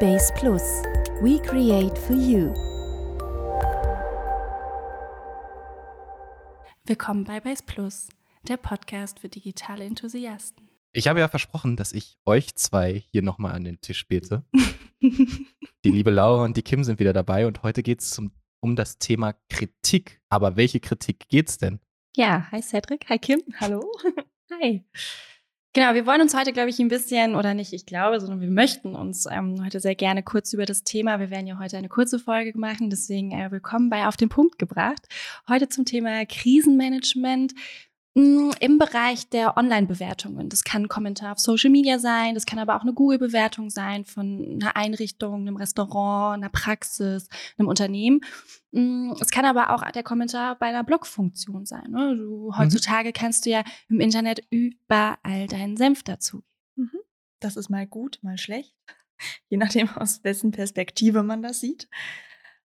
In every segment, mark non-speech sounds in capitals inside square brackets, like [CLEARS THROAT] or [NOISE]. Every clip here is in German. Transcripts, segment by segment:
Base Plus. We create for you. Willkommen bei Base Plus, der Podcast für digitale Enthusiasten. Ich habe ja versprochen, dass ich euch zwei hier nochmal an den Tisch bete. [LAUGHS] die liebe Laura und die Kim sind wieder dabei und heute geht es um das Thema Kritik. Aber welche Kritik geht's denn? Ja, hi Cedric, hi Kim, hallo. [LAUGHS] hi. Genau, wir wollen uns heute, glaube ich, ein bisschen, oder nicht, ich glaube, sondern wir möchten uns ähm, heute sehr gerne kurz über das Thema, wir werden ja heute eine kurze Folge machen, deswegen äh, willkommen bei Auf den Punkt gebracht. Heute zum Thema Krisenmanagement im Bereich der Online-Bewertungen. Das kann ein Kommentar auf Social Media sein, das kann aber auch eine Google-Bewertung sein von einer Einrichtung, einem Restaurant, einer Praxis, einem Unternehmen. Mm, es kann aber auch der Kommentar bei einer Blogfunktion sein. Ne? Du, mhm. heutzutage mhm. kannst du ja im Internet überall deinen Senf dazu. Mhm. Das ist mal gut, mal schlecht. [LAUGHS] Je nachdem, aus wessen Perspektive man das sieht.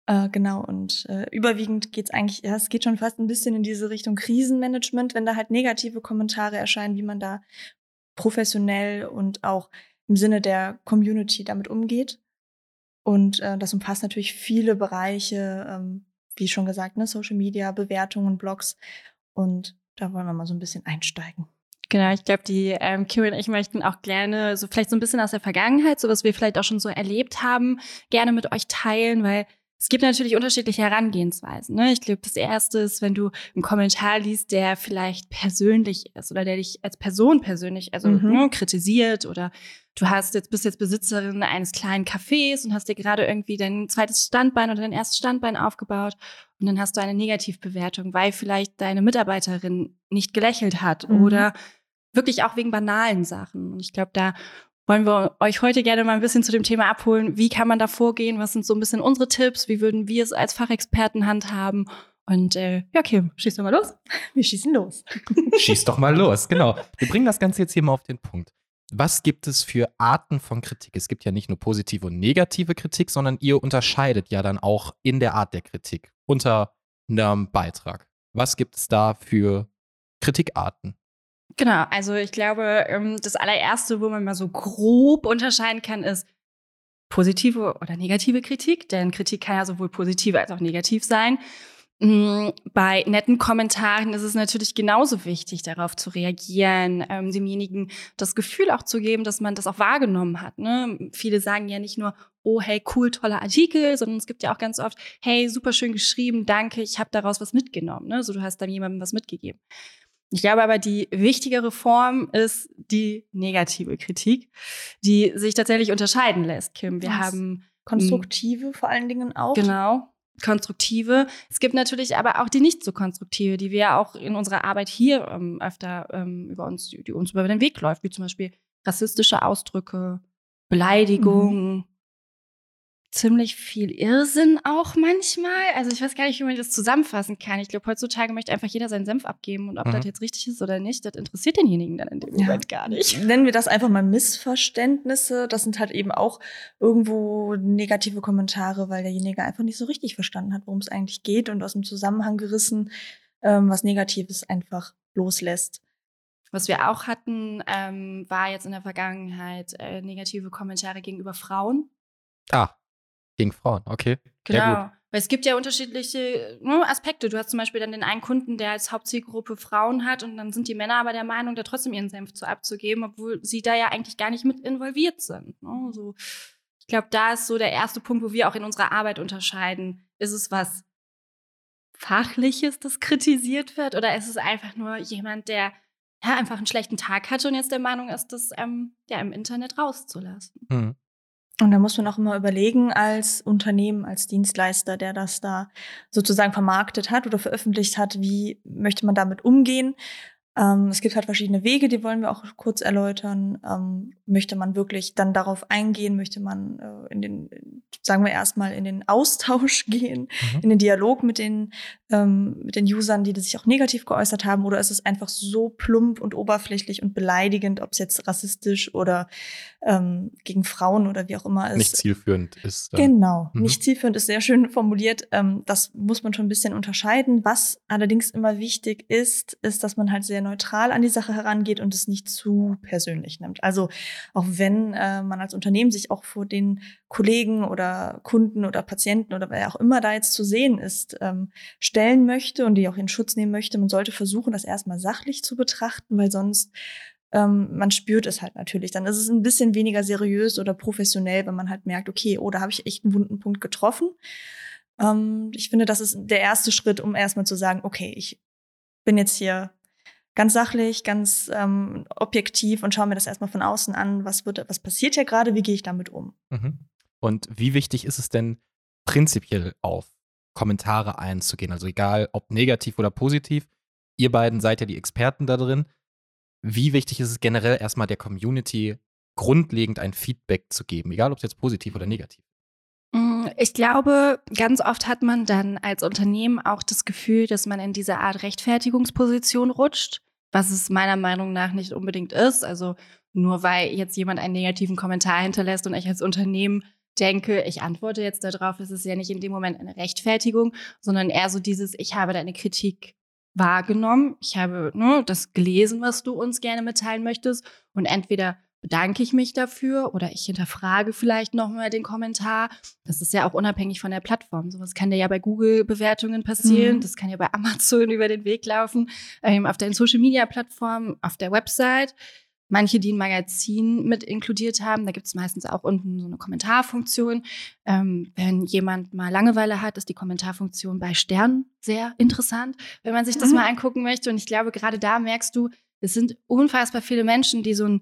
Äh, genau, und äh, überwiegend geht es eigentlich, ja, es geht schon fast ein bisschen in diese Richtung Krisenmanagement, wenn da halt negative Kommentare erscheinen, wie man da professionell und auch im Sinne der Community damit umgeht. Und äh, das umfasst natürlich viele Bereiche, ähm, wie schon gesagt, ne, Social Media, Bewertungen, Blogs. Und da wollen wir mal so ein bisschen einsteigen. Genau, ich glaube, die ähm, Q und ich möchten auch gerne so vielleicht so ein bisschen aus der Vergangenheit, so was wir vielleicht auch schon so erlebt haben, gerne mit euch teilen, weil es gibt natürlich unterschiedliche Herangehensweisen. Ne? Ich glaube, das erste ist, wenn du einen Kommentar liest, der vielleicht persönlich ist oder der dich als Person persönlich also mhm. ne, kritisiert oder du hast jetzt bist jetzt Besitzerin eines kleinen Cafés und hast dir gerade irgendwie dein zweites Standbein oder dein erstes Standbein aufgebaut und dann hast du eine Negativbewertung, weil vielleicht deine Mitarbeiterin nicht gelächelt hat mhm. oder wirklich auch wegen banalen Sachen. Und ich glaube, da wollen wir euch heute gerne mal ein bisschen zu dem Thema abholen. Wie kann man da vorgehen? Was sind so ein bisschen unsere Tipps? Wie würden wir es als Fachexperten handhaben? Und äh, ja, Kim, schieß doch mal los. [LAUGHS] Wir schießen los. [LAUGHS] Schieß doch mal los, genau. Wir bringen das Ganze jetzt hier mal auf den Punkt. Was gibt es für Arten von Kritik? Es gibt ja nicht nur positive und negative Kritik, sondern ihr unterscheidet ja dann auch in der Art der Kritik unter einem Beitrag. Was gibt es da für Kritikarten? Genau, also ich glaube, ähm, das allererste, wo man mal so grob unterscheiden kann, ist positive oder negative Kritik. Denn Kritik kann ja sowohl positiv als auch negativ sein. Mm, bei netten Kommentaren ist es natürlich genauso wichtig, darauf zu reagieren, ähm, demjenigen das Gefühl auch zu geben, dass man das auch wahrgenommen hat. Ne? Viele sagen ja nicht nur, oh hey, cool, toller Artikel, sondern es gibt ja auch ganz oft, hey, super schön geschrieben, danke, ich habe daraus was mitgenommen. Ne? So, du hast dann jemandem was mitgegeben. Ich glaube aber, die wichtigere Form ist die negative Kritik, die sich tatsächlich unterscheiden lässt, Kim. Wir Was? haben konstruktive vor allen Dingen auch. Genau. Konstruktive. Es gibt natürlich aber auch die nicht so konstruktive, die wir ja auch in unserer Arbeit hier ähm, öfter ähm, über uns, die uns über den Weg läuft, wie zum Beispiel rassistische Ausdrücke, Beleidigungen, mhm ziemlich viel Irrsinn auch manchmal. Also ich weiß gar nicht, wie man das zusammenfassen kann. Ich glaube, heutzutage möchte einfach jeder seinen Senf abgeben und ob mhm. das jetzt richtig ist oder nicht, das interessiert denjenigen dann in dem ja. Moment gar nicht. Nennen wir das einfach mal Missverständnisse. Das sind halt eben auch irgendwo negative Kommentare, weil derjenige einfach nicht so richtig verstanden hat, worum es eigentlich geht und aus dem Zusammenhang gerissen ähm, was Negatives einfach loslässt. Was wir auch hatten, ähm, war jetzt in der Vergangenheit äh, negative Kommentare gegenüber Frauen. Ah, gegen Frauen, okay. Genau. Weil es gibt ja unterschiedliche ne, Aspekte. Du hast zum Beispiel dann den einen Kunden, der als Hauptzielgruppe Frauen hat und dann sind die Männer aber der Meinung, da trotzdem ihren Senf zu abzugeben, obwohl sie da ja eigentlich gar nicht mit involviert sind. Ne? So, ich glaube, da ist so der erste Punkt, wo wir auch in unserer Arbeit unterscheiden. Ist es was Fachliches, das kritisiert wird, oder ist es einfach nur jemand, der ja, einfach einen schlechten Tag hatte und jetzt der Meinung ist, das ähm, ja, im Internet rauszulassen? Mhm. Und da muss man auch immer überlegen, als Unternehmen, als Dienstleister, der das da sozusagen vermarktet hat oder veröffentlicht hat, wie möchte man damit umgehen? Ähm, es gibt halt verschiedene Wege, die wollen wir auch kurz erläutern. Ähm, möchte man wirklich dann darauf eingehen? Möchte man äh, in den, sagen wir erstmal, in den Austausch [LAUGHS] gehen, mhm. in den Dialog mit den, ähm, mit den Usern, die sich auch negativ geäußert haben? Oder ist es einfach so plump und oberflächlich und beleidigend, ob es jetzt rassistisch oder ähm, gegen Frauen oder wie auch immer ist? Nicht zielführend ist. Dann. Genau, mhm. nicht zielführend ist sehr schön formuliert. Ähm, das muss man schon ein bisschen unterscheiden. Was allerdings immer wichtig ist, ist, dass man halt sehr neutral an die Sache herangeht und es nicht zu persönlich nimmt. Also auch wenn äh, man als Unternehmen sich auch vor den Kollegen oder Kunden oder Patienten oder wer auch immer da jetzt zu sehen ist, ähm, stellen möchte und die auch in Schutz nehmen möchte, man sollte versuchen, das erstmal sachlich zu betrachten, weil sonst ähm, man spürt es halt natürlich. Dann ist es ein bisschen weniger seriös oder professionell, wenn man halt merkt, okay, oh, da habe ich echt einen wunden Punkt getroffen. Ähm, ich finde, das ist der erste Schritt, um erstmal zu sagen, okay, ich bin jetzt hier ganz sachlich, ganz ähm, objektiv und schaue mir das erstmal von außen an, was wird, was passiert hier gerade, wie gehe ich damit um. Mhm. Und wie wichtig ist es denn prinzipiell auf Kommentare einzugehen? Also egal, ob negativ oder positiv. Ihr beiden seid ja die Experten da drin. Wie wichtig ist es generell erstmal der Community grundlegend ein Feedback zu geben, egal ob es jetzt positiv oder negativ Mm, ich glaube, ganz oft hat man dann als Unternehmen auch das Gefühl, dass man in diese Art Rechtfertigungsposition rutscht, was es meiner Meinung nach nicht unbedingt ist. Also nur weil jetzt jemand einen negativen Kommentar hinterlässt und ich als Unternehmen denke, ich antworte jetzt darauf, ist es ja nicht in dem Moment eine Rechtfertigung, sondern eher so dieses, ich habe deine Kritik wahrgenommen, ich habe ne, das gelesen, was du uns gerne mitteilen möchtest und entweder bedanke ich mich dafür oder ich hinterfrage vielleicht nochmal den Kommentar. Das ist ja auch unabhängig von der Plattform. Sowas kann ja bei Google-Bewertungen passieren. Mhm. Das kann ja bei [LAUGHS] Amazon über den Weg laufen, ähm, auf deinen Social-Media-Plattformen, auf der Website. Manche, die ein Magazin mit inkludiert haben, da gibt es meistens auch unten so eine Kommentarfunktion. Ähm, wenn jemand mal Langeweile hat, ist die Kommentarfunktion bei Stern sehr interessant, wenn man sich das mhm. mal angucken möchte. Und ich glaube, gerade da merkst du, es sind unfassbar viele Menschen, die so ein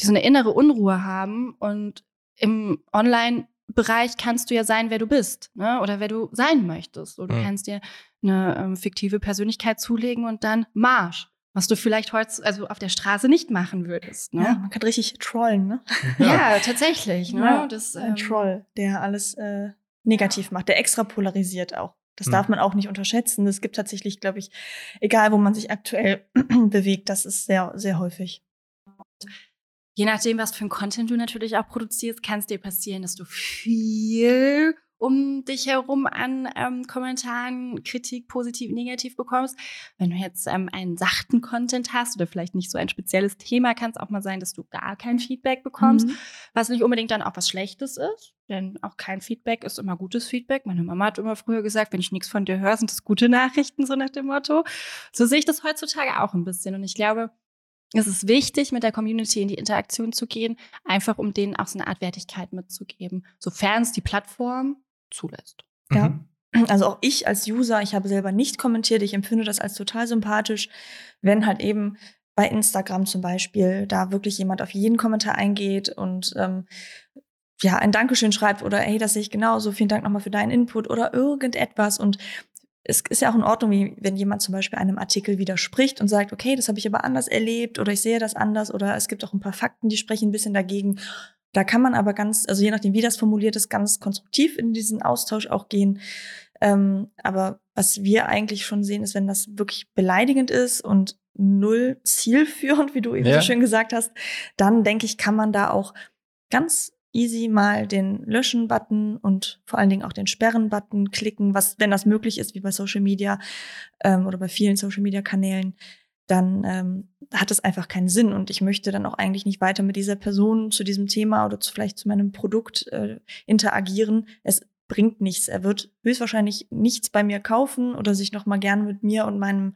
die so eine innere Unruhe haben. Und im Online-Bereich kannst du ja sein, wer du bist, ne? Oder wer du sein möchtest. Oder du mhm. kannst dir eine ähm, fiktive Persönlichkeit zulegen und dann Marsch. Was du vielleicht heute also auf der Straße nicht machen würdest. Ne? Ja, man kann richtig trollen, ne? [LAUGHS] Ja, tatsächlich. Ne? Ja, das, ähm, ein Troll, der alles äh, negativ macht, der extra polarisiert auch. Das mhm. darf man auch nicht unterschätzen. Es gibt tatsächlich, glaube ich, egal wo man sich aktuell [CLEARS THROAT] bewegt, das ist sehr, sehr häufig. Je nachdem, was für ein Content du natürlich auch produzierst, kann es dir passieren, dass du viel um dich herum an ähm, Kommentaren, Kritik, positiv, negativ bekommst. Wenn du jetzt ähm, einen sachten Content hast oder vielleicht nicht so ein spezielles Thema, kann es auch mal sein, dass du gar kein Feedback bekommst, mhm. was nicht unbedingt dann auch was Schlechtes ist. Denn auch kein Feedback ist immer gutes Feedback. Meine Mama hat immer früher gesagt, wenn ich nichts von dir höre, sind das gute Nachrichten, so nach dem Motto. So sehe ich das heutzutage auch ein bisschen. Und ich glaube, es ist wichtig, mit der Community in die Interaktion zu gehen, einfach um denen auch so eine Art Wertigkeit mitzugeben, sofern es die Plattform zulässt. Ja. Mhm. Also auch ich als User, ich habe selber nicht kommentiert, ich empfinde das als total sympathisch, wenn halt eben bei Instagram zum Beispiel da wirklich jemand auf jeden Kommentar eingeht und ähm, ja, ein Dankeschön schreibt oder hey, das sehe ich genauso, vielen Dank nochmal für deinen Input oder irgendetwas. Und es ist ja auch in Ordnung, wie wenn jemand zum Beispiel einem Artikel widerspricht und sagt, okay, das habe ich aber anders erlebt oder ich sehe das anders oder es gibt auch ein paar Fakten, die sprechen ein bisschen dagegen. Da kann man aber ganz, also je nachdem, wie das formuliert ist, ganz konstruktiv in diesen Austausch auch gehen. Ähm, aber was wir eigentlich schon sehen, ist, wenn das wirklich beleidigend ist und null zielführend, wie du eben ja. so schön gesagt hast, dann denke ich, kann man da auch ganz easy mal den Löschen-Button und vor allen Dingen auch den Sperren-Button klicken, was, wenn das möglich ist, wie bei Social Media ähm, oder bei vielen Social Media Kanälen, dann ähm, hat es einfach keinen Sinn. Und ich möchte dann auch eigentlich nicht weiter mit dieser Person zu diesem Thema oder zu, vielleicht zu meinem Produkt äh, interagieren. Es bringt nichts. Er wird höchstwahrscheinlich nichts bei mir kaufen oder sich noch mal gerne mit mir und meinem,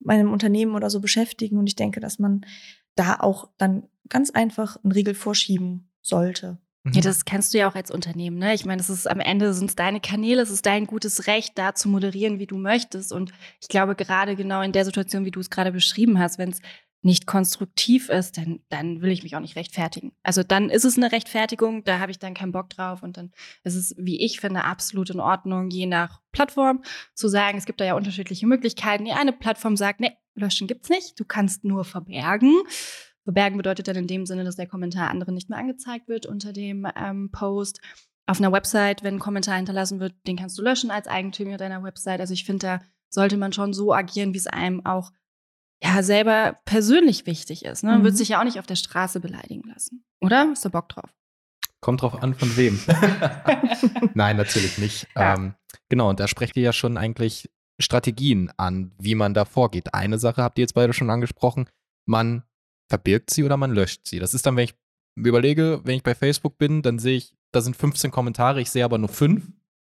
meinem Unternehmen oder so beschäftigen. Und ich denke, dass man da auch dann ganz einfach einen Riegel vorschieben sollte. Ja, mhm. das kennst du ja auch als Unternehmen, ne? Ich meine, es ist am Ende sind es deine Kanäle, es ist dein gutes Recht, da zu moderieren, wie du möchtest. Und ich glaube, gerade genau in der Situation, wie du es gerade beschrieben hast, wenn es nicht konstruktiv ist, dann, dann will ich mich auch nicht rechtfertigen. Also dann ist es eine Rechtfertigung, da habe ich dann keinen Bock drauf und dann ist es, wie ich finde, absolut in Ordnung, je nach Plattform zu sagen, es gibt da ja unterschiedliche Möglichkeiten. Die eine Plattform sagt, nee, löschen gibt's nicht, du kannst nur verbergen. Verbergen bedeutet dann in dem Sinne, dass der Kommentar anderen nicht mehr angezeigt wird unter dem ähm, Post. Auf einer Website, wenn ein Kommentar hinterlassen wird, den kannst du löschen als Eigentümer deiner Website. Also ich finde, da sollte man schon so agieren, wie es einem auch ja selber persönlich wichtig ist. Ne? Man mhm. wird sich ja auch nicht auf der Straße beleidigen lassen. Oder? Hast du Bock drauf? Kommt drauf an, von wem. [LAUGHS] Nein, natürlich nicht. Ja. Ähm, genau, und da sprecht ihr ja schon eigentlich Strategien an, wie man da vorgeht. Eine Sache habt ihr jetzt beide schon angesprochen, man verbirgt sie oder man löscht sie. Das ist dann, wenn ich überlege, wenn ich bei Facebook bin, dann sehe ich, da sind 15 Kommentare, ich sehe aber nur fünf.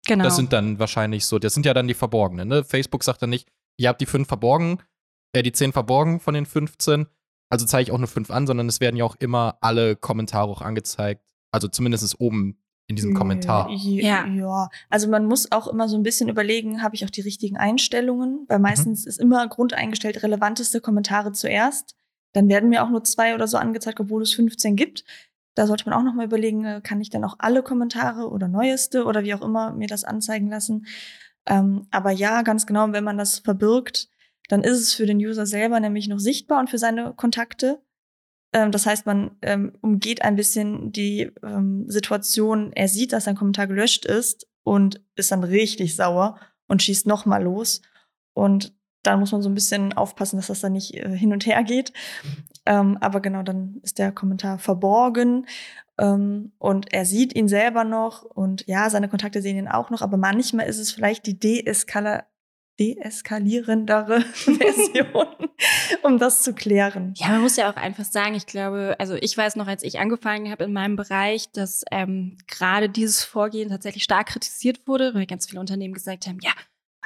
Genau. Das sind dann wahrscheinlich so, das sind ja dann die verborgenen. Ne? Facebook sagt dann nicht, ihr habt die fünf verborgen, äh, die zehn verborgen von den 15, also zeige ich auch nur fünf an, sondern es werden ja auch immer alle Kommentare auch angezeigt. Also zumindest oben in diesem Kommentar. Ja. ja. Also man muss auch immer so ein bisschen überlegen, habe ich auch die richtigen Einstellungen? Weil meistens mhm. ist immer grundeingestellt relevanteste Kommentare zuerst. Dann werden mir auch nur zwei oder so angezeigt, obwohl es 15 gibt. Da sollte man auch nochmal überlegen, äh, kann ich dann auch alle Kommentare oder neueste oder wie auch immer mir das anzeigen lassen. Ähm, aber ja, ganz genau, wenn man das verbirgt, dann ist es für den User selber nämlich noch sichtbar und für seine Kontakte. Ähm, das heißt, man ähm, umgeht ein bisschen die ähm, Situation, er sieht, dass sein Kommentar gelöscht ist und ist dann richtig sauer und schießt nochmal los. Und da muss man so ein bisschen aufpassen, dass das dann nicht äh, hin und her geht. Ähm, aber genau, dann ist der Kommentar verborgen ähm, und er sieht ihn selber noch und ja, seine Kontakte sehen ihn auch noch, aber manchmal ist es vielleicht die Deeskala deeskalierendere [LAUGHS] Version, um das zu klären. Ja, man muss ja auch einfach sagen, ich glaube, also ich weiß noch, als ich angefangen habe in meinem Bereich, dass ähm, gerade dieses Vorgehen tatsächlich stark kritisiert wurde, weil ganz viele Unternehmen gesagt haben, ja,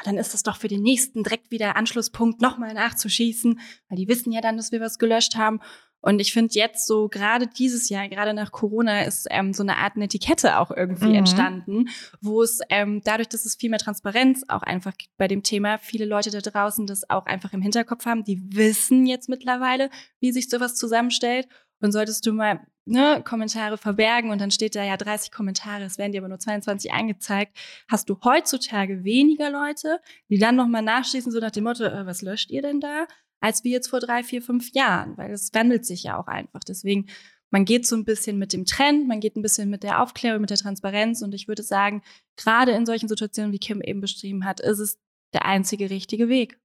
dann ist das doch für den nächsten direkt wieder Anschlusspunkt nochmal nachzuschießen, weil die wissen ja dann, dass wir was gelöscht haben. Und ich finde jetzt so gerade dieses Jahr, gerade nach Corona, ist ähm, so eine Art Etikette auch irgendwie mhm. entstanden, wo es ähm, dadurch, dass es viel mehr Transparenz auch einfach gibt bei dem Thema, viele Leute da draußen das auch einfach im Hinterkopf haben, die wissen jetzt mittlerweile, wie sich sowas zusammenstellt. Und solltest du mal ne, Kommentare verbergen und dann steht da ja 30 Kommentare, es werden dir aber nur 22 angezeigt, hast du heutzutage weniger Leute, die dann nochmal nachschließen, so nach dem Motto, äh, was löscht ihr denn da? Als wie jetzt vor drei, vier, fünf Jahren, weil es wandelt sich ja auch einfach. Deswegen, man geht so ein bisschen mit dem Trend, man geht ein bisschen mit der Aufklärung, mit der Transparenz und ich würde sagen, gerade in solchen Situationen, wie Kim eben beschrieben hat, ist es der einzige richtige Weg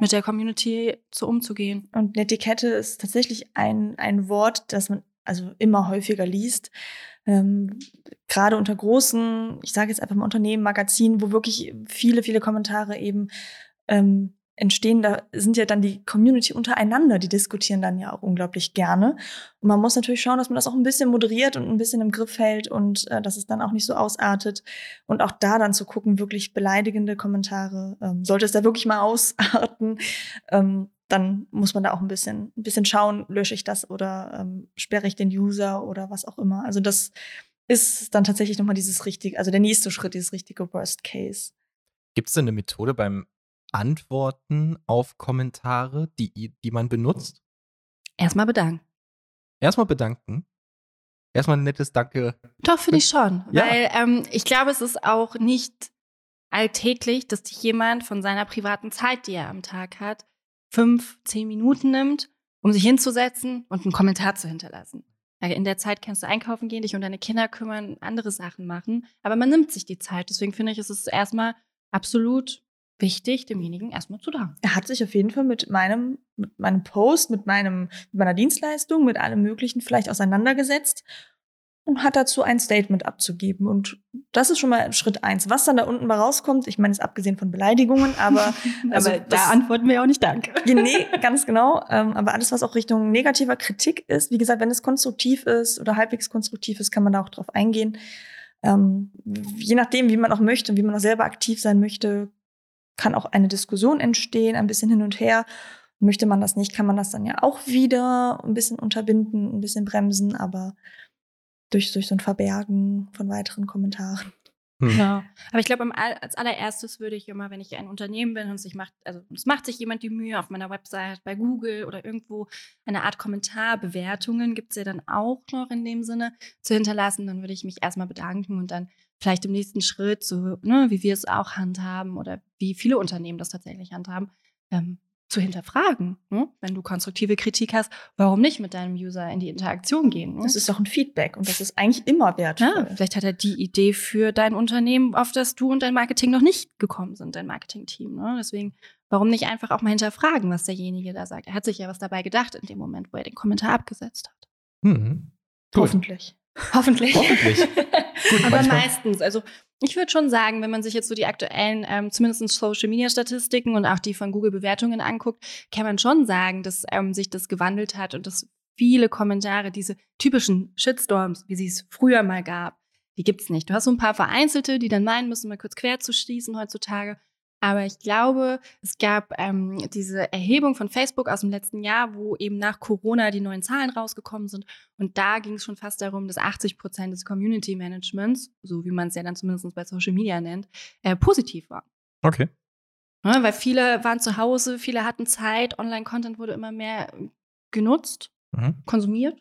mit der Community zu umzugehen. Und Netiquette ist tatsächlich ein, ein Wort, das man also immer häufiger liest. Ähm, gerade unter großen, ich sage jetzt einfach mal Unternehmen, Magazinen, wo wirklich viele, viele Kommentare eben ähm, entstehen, da sind ja dann die Community untereinander, die diskutieren dann ja auch unglaublich gerne. Und man muss natürlich schauen, dass man das auch ein bisschen moderiert und ein bisschen im Griff hält und äh, dass es dann auch nicht so ausartet. Und auch da dann zu gucken, wirklich beleidigende Kommentare, ähm, sollte es da wirklich mal [LAUGHS] ausarten, ähm, dann muss man da auch ein bisschen, ein bisschen schauen, lösche ich das oder ähm, sperre ich den User oder was auch immer. Also das ist dann tatsächlich nochmal dieses richtige, also der nächste Schritt, dieses richtige Worst Case. Gibt es denn eine Methode beim Antworten auf Kommentare, die, die man benutzt? Erstmal bedanken. Erstmal bedanken. Erstmal ein nettes Danke. Doch, finde ich schon. Ja. Weil ähm, ich glaube, es ist auch nicht alltäglich, dass dich jemand von seiner privaten Zeit, die er am Tag hat, fünf, zehn Minuten nimmt, um sich hinzusetzen und einen Kommentar zu hinterlassen. In der Zeit kannst du einkaufen gehen, dich um deine Kinder kümmern, andere Sachen machen. Aber man nimmt sich die Zeit. Deswegen finde ich, ist es erstmal absolut wichtig, demjenigen erstmal zu danken. Er hat sich auf jeden Fall mit meinem, mit meinem Post, mit meinem, mit meiner Dienstleistung, mit allem Möglichen vielleicht auseinandergesetzt und hat dazu ein Statement abzugeben. Und das ist schon mal Schritt eins. Was dann da unten mal rauskommt, ich meine, ist abgesehen von Beleidigungen, aber, [LAUGHS] also aber da antworten wir auch nicht Danke. [LAUGHS] nee, ganz genau. Ähm, aber alles, was auch Richtung negativer Kritik ist, wie gesagt, wenn es konstruktiv ist oder halbwegs konstruktiv ist, kann man da auch drauf eingehen. Ähm, je nachdem, wie man auch möchte und wie man auch selber aktiv sein möchte, kann auch eine Diskussion entstehen, ein bisschen hin und her. Möchte man das nicht, kann man das dann ja auch wieder ein bisschen unterbinden, ein bisschen bremsen, aber durch, durch so ein Verbergen von weiteren Kommentaren. Hm. Genau. Aber ich glaube, als allererstes würde ich immer, wenn ich ein Unternehmen bin und sich macht, also es macht sich jemand die Mühe auf meiner Website, bei Google oder irgendwo eine Art Kommentarbewertungen gibt es ja dann auch noch in dem Sinne zu hinterlassen, dann würde ich mich erstmal bedanken und dann vielleicht im nächsten Schritt, so ne, wie wir es auch handhaben oder wie viele Unternehmen das tatsächlich handhaben, ähm, zu hinterfragen. Ne? Wenn du konstruktive Kritik hast, warum nicht mit deinem User in die Interaktion gehen? Ne? Das ist doch ein Feedback und das ist eigentlich immer wertvoll. Ja, vielleicht hat er die Idee für dein Unternehmen, auf das du und dein Marketing noch nicht gekommen sind, dein Marketing-Team. Ne? Deswegen, warum nicht einfach auch mal hinterfragen, was derjenige da sagt? Er hat sich ja was dabei gedacht in dem Moment, wo er den Kommentar abgesetzt hat. Mhm. Hoffentlich. Hoffentlich. Hoffentlich. [LAUGHS] Gut, Aber manchmal- meistens, also ich würde schon sagen, wenn man sich jetzt so die aktuellen, ähm, zumindest Social Media Statistiken und auch die von Google Bewertungen anguckt, kann man schon sagen, dass ähm, sich das gewandelt hat und dass viele Kommentare, diese typischen Shitstorms, wie sie es früher mal gab, die gibt's nicht. Du hast so ein paar vereinzelte, die dann meinen müssen, mal kurz quer zu schließen heutzutage. Aber ich glaube, es gab ähm, diese Erhebung von Facebook aus dem letzten Jahr, wo eben nach Corona die neuen Zahlen rausgekommen sind. Und da ging es schon fast darum, dass 80 Prozent des Community Managements, so wie man es ja dann zumindest bei Social Media nennt, äh, positiv war. Okay. Ja, weil viele waren zu Hause, viele hatten Zeit, Online-Content wurde immer mehr äh, genutzt, Mhm. konsumiert.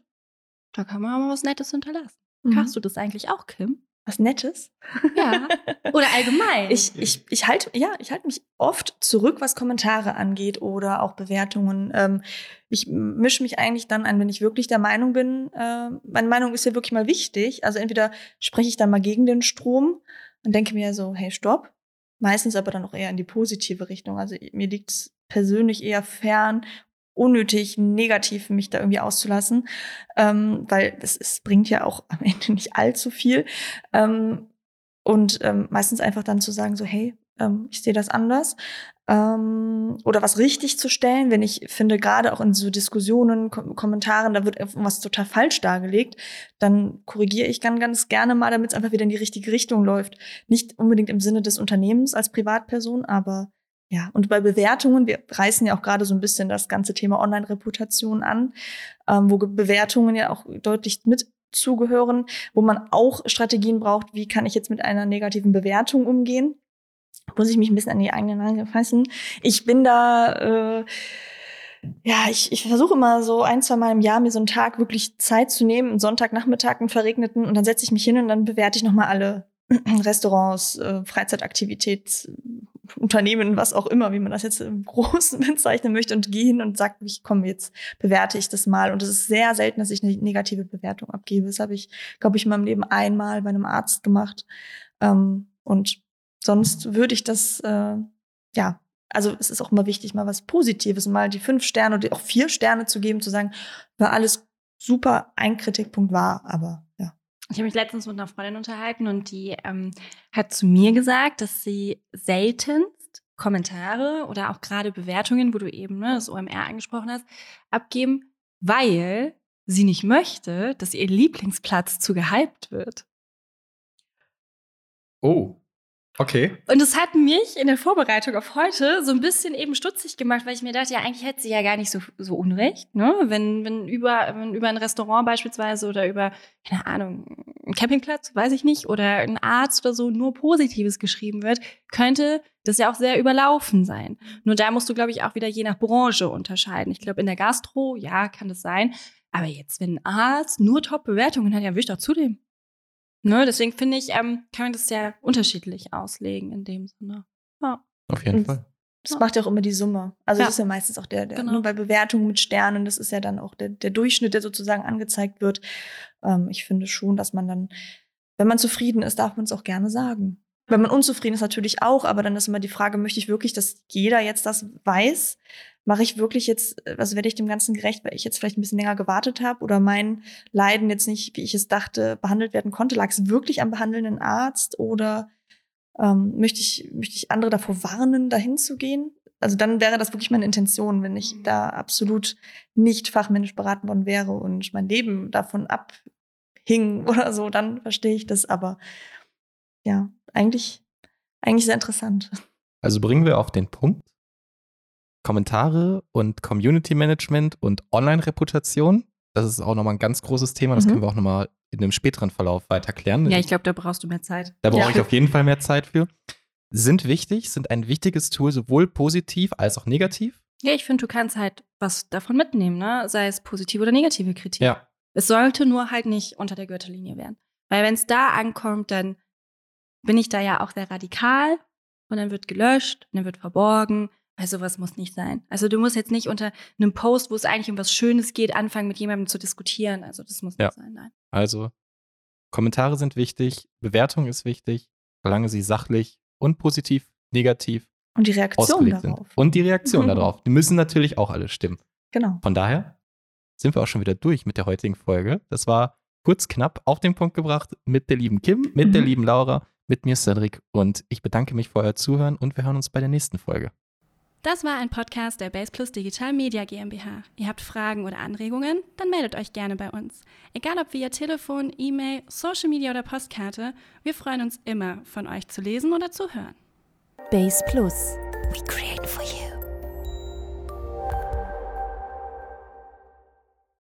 Da kann man auch mal was Nettes hinterlassen. Mhm. Hast du das eigentlich auch, Kim? Was Nettes? Ja. Oder allgemein? [LAUGHS] Ich, ich, ich halte ja, ich halte mich oft zurück, was Kommentare angeht oder auch Bewertungen. Ähm, ich mische mich eigentlich dann ein, wenn ich wirklich der Meinung bin, äh, meine Meinung ist ja wirklich mal wichtig. Also entweder spreche ich dann mal gegen den Strom und denke mir so, hey, stopp. Meistens aber dann auch eher in die positive Richtung. Also mir liegt es persönlich eher fern, unnötig negativ mich da irgendwie auszulassen, ähm, weil es, es bringt ja auch am Ende nicht allzu viel. Ähm, und ähm, meistens einfach dann zu sagen, so, hey, ähm, ich sehe das anders. Ähm, oder was richtig zu stellen, wenn ich finde, gerade auch in so Diskussionen, Kom Kommentaren, da wird irgendwas total falsch dargelegt, dann korrigiere ich ganz, ganz gerne mal, damit es einfach wieder in die richtige Richtung läuft. Nicht unbedingt im Sinne des Unternehmens als Privatperson, aber ja, und bei Bewertungen, wir reißen ja auch gerade so ein bisschen das ganze Thema Online-Reputation an, ähm, wo Ge- Bewertungen ja auch deutlich mit zugehören, wo man auch Strategien braucht, wie kann ich jetzt mit einer negativen Bewertung umgehen. Muss ich mich ein bisschen an die eigene Nase fassen. Ich bin da, äh, ja, ich, ich versuche immer so ein, zwei Mal im Jahr mir so einen Tag wirklich Zeit zu nehmen, einen Sonntagnachmittag, einen verregneten, und dann setze ich mich hin und dann bewerte ich nochmal alle [CLEARS THROAT] Restaurants, äh, Freizeitaktivitätsunternehmen, was auch immer, wie man das jetzt im Großen [LAUGHS] bezeichnen möchte, und gehe hin und sage, ich komm, jetzt bewerte ich das mal. Und es ist sehr selten, dass ich eine negative Bewertung abgebe. Das habe ich, glaube ich, in meinem Leben einmal bei einem Arzt gemacht. Ähm, und sonst würde ich das, äh, ja, also es ist auch immer wichtig, mal was Positives, mal die fünf Sterne oder auch vier Sterne zu geben, zu sagen, war alles super, ein Kritikpunkt war, aber ja. Ich habe mich letztens mit einer Freundin unterhalten und die ähm, hat zu mir gesagt, dass sie seltenst Kommentare oder auch gerade Bewertungen, wo du eben ne, das OMR angesprochen hast, abgeben, weil sie nicht möchte, dass ihr Lieblingsplatz zu gehypt wird. Oh. Okay. Und das hat mich in der Vorbereitung auf heute so ein bisschen eben stutzig gemacht, weil ich mir dachte, ja, eigentlich hätte sie ja gar nicht so, so unrecht, ne? Wenn, wenn über, wenn über ein Restaurant beispielsweise oder über, keine Ahnung, einen Campingplatz, weiß ich nicht, oder ein Arzt oder so nur Positives geschrieben wird, könnte das ja auch sehr überlaufen sein. Nur da musst du, glaube ich, auch wieder je nach Branche unterscheiden. Ich glaube, in der Gastro, ja, kann das sein. Aber jetzt, wenn ein Arzt nur Top-Bewertungen hat, ja, will ich doch zudem. Ne, deswegen finde ich, ähm, kann man das sehr unterschiedlich auslegen in dem Sinne. Ja. Auf jeden Und- Fall. Das Ja. macht ja auch immer die Summe. Also Ja. das ist ja meistens auch der, der Genau. nur bei Bewertungen mit Sternen, das ist ja dann auch der, der Durchschnitt, der sozusagen angezeigt wird. Ähm, ich finde schon, dass man dann, wenn man zufrieden ist, darf man es auch gerne sagen. Wenn man unzufrieden ist, natürlich auch, aber dann ist immer die Frage, möchte ich wirklich, dass jeder jetzt das weiß? Mache ich wirklich jetzt, also werde ich dem Ganzen gerecht, weil ich jetzt vielleicht ein bisschen länger gewartet habe oder mein Leiden jetzt nicht, wie ich es dachte, behandelt werden konnte? Lag es wirklich am behandelnden Arzt oder ähm, möchte, ich, möchte ich andere davor warnen, dahin zu gehen? Also dann wäre das wirklich meine Intention, wenn ich da absolut nicht fachmännisch beraten worden wäre und mein Leben davon abhing [LAUGHS] oder so, dann verstehe ich das. Aber ja, eigentlich, eigentlich sehr interessant. Also bringen wir auf den Punkt. Kommentare und Community Management und Online-Reputation. Das ist auch nochmal ein ganz großes Thema. Das Mhm. können wir auch nochmal in einem späteren Verlauf weiter klären. Ja, ich glaube, da brauchst du mehr Zeit. Da brauche Ja. ich auf jeden Fall mehr Zeit für. Sind wichtig, sind ein wichtiges Tool, sowohl positiv als auch negativ. Ja, ich finde, du kannst halt was davon mitnehmen, ne? Sei es positive oder negative Kritik. Ja. Es sollte nur halt nicht unter der Gürtellinie werden. Weil wenn es da ankommt, dann bin ich da ja auch sehr radikal und dann wird gelöscht, und dann wird verborgen. Also sowas muss nicht sein. Also du musst jetzt nicht unter einem Post, wo es eigentlich um was Schönes geht, anfangen mit jemandem zu diskutieren. Also das muss Ja. nicht sein, nein. Also Kommentare sind wichtig, Bewertung ist wichtig, solange sie sachlich und positiv, negativ Und die Reaktion darauf. sind. Und die Reaktion Mhm. [LAUGHS] darauf. Die müssen natürlich auch alle stimmen. Genau. Von daher sind wir auch schon wieder durch mit der heutigen Folge. Das war kurz, knapp auf den Punkt gebracht mit der lieben Kim, mit Mhm. der lieben Laura, mit mir Cedric und ich bedanke mich für euer Zuhören und wir hören uns bei der nächsten Folge. Das war ein Podcast der Base Plus Digital Media GmbH. Ihr habt Fragen oder Anregungen? Dann meldet euch gerne bei uns. Egal ob via Telefon, E-Mail, Social Media oder Postkarte, wir freuen uns immer, von euch zu lesen oder zu hören. Base Plus.